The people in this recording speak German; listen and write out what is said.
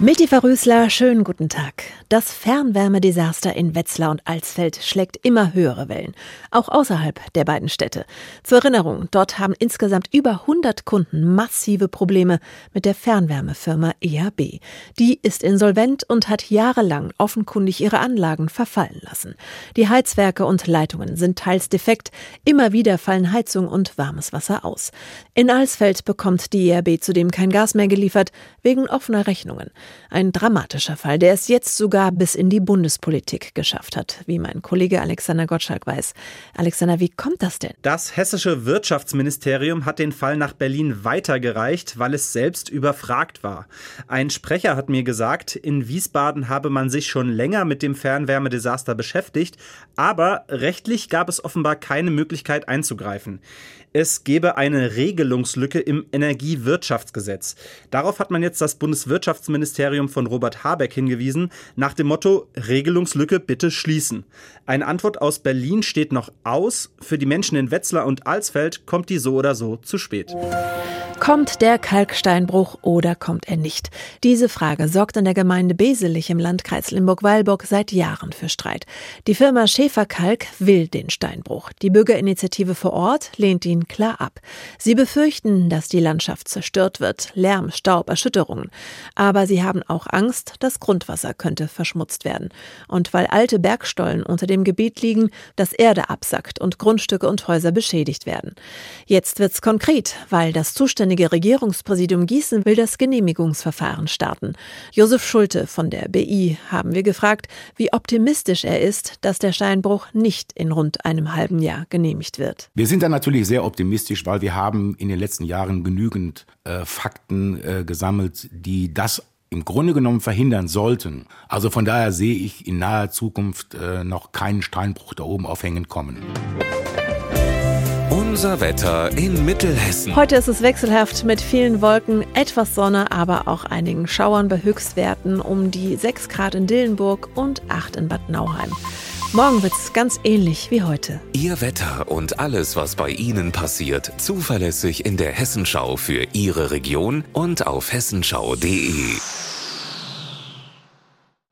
Mitty Verrüßler, schönen guten Tag. Das Fernwärmedesaster in Wetzlar und Alsfeld schlägt immer höhere Wellen, auch außerhalb der beiden Städte. Zur Erinnerung, dort haben insgesamt über 100 Kunden massive Probleme mit der Fernwärmefirma EHB. Die ist insolvent und hat jahrelang offenkundig ihre Anlagen verfallen lassen. Die Heizwerke und Leitungen sind teils defekt, immer wieder fallen Heizung und warmes Wasser aus. In Alsfeld bekommt die EHB zudem kein Gas mehr geliefert, wegen offener Rechnungen. Ein dramatischer Fall, der es jetzt sogar bis in die Bundespolitik geschafft hat, wie mein Kollege Alexander Gottschalk weiß. Alexander, wie kommt das denn? Das hessische Wirtschaftsministerium hat den Fall nach Berlin weitergereicht, weil es selbst überfragt war. Ein Sprecher hat mir gesagt, in Wiesbaden habe man sich schon länger mit dem Fernwärmedesaster beschäftigt, aber rechtlich gab es offenbar keine Möglichkeit einzugreifen es gebe eine Regelungslücke im Energiewirtschaftsgesetz. Darauf hat man jetzt das Bundeswirtschaftsministerium von Robert Habeck hingewiesen, nach dem Motto Regelungslücke bitte schließen. Eine Antwort aus Berlin steht noch aus. Für die Menschen in Wetzlar und Alsfeld kommt die so oder so zu spät. Kommt der Kalksteinbruch oder kommt er nicht? Diese Frage sorgt in der Gemeinde Beselich im Landkreis Limburg-Weilburg seit Jahren für Streit. Die Firma Schäfer Kalk will den Steinbruch. Die Bürgerinitiative vor Ort lehnt ihn klar ab. Sie befürchten, dass die Landschaft zerstört wird. Lärm, Staub, Erschütterungen. Aber sie haben auch Angst, das Grundwasser könnte verschmutzt werden. Und weil alte Bergstollen unter dem Gebiet liegen, dass Erde absackt und Grundstücke und Häuser beschädigt werden. Jetzt wird's konkret, weil das zuständige zuständige Regierungspräsidium Gießen will das Genehmigungsverfahren starten. Josef Schulte von der BI haben wir gefragt, wie optimistisch er ist, dass der Steinbruch nicht in rund einem halben Jahr genehmigt wird. Wir sind da natürlich sehr optimistisch, weil wir haben in den letzten Jahren genügend äh, Fakten äh, gesammelt, die das im Grunde genommen verhindern sollten. Also von daher sehe ich in naher Zukunft äh, noch keinen Steinbruch da oben aufhängen kommen. Unser Wetter in Mittelhessen. Heute ist es wechselhaft mit vielen Wolken, etwas Sonne, aber auch einigen Schauern bei Höchstwerten um die 6 Grad in Dillenburg und 8 in Bad Nauheim. Morgen wird es ganz ähnlich wie heute. Ihr Wetter und alles, was bei Ihnen passiert, zuverlässig in der Hessenschau für Ihre Region und auf hessenschau.de.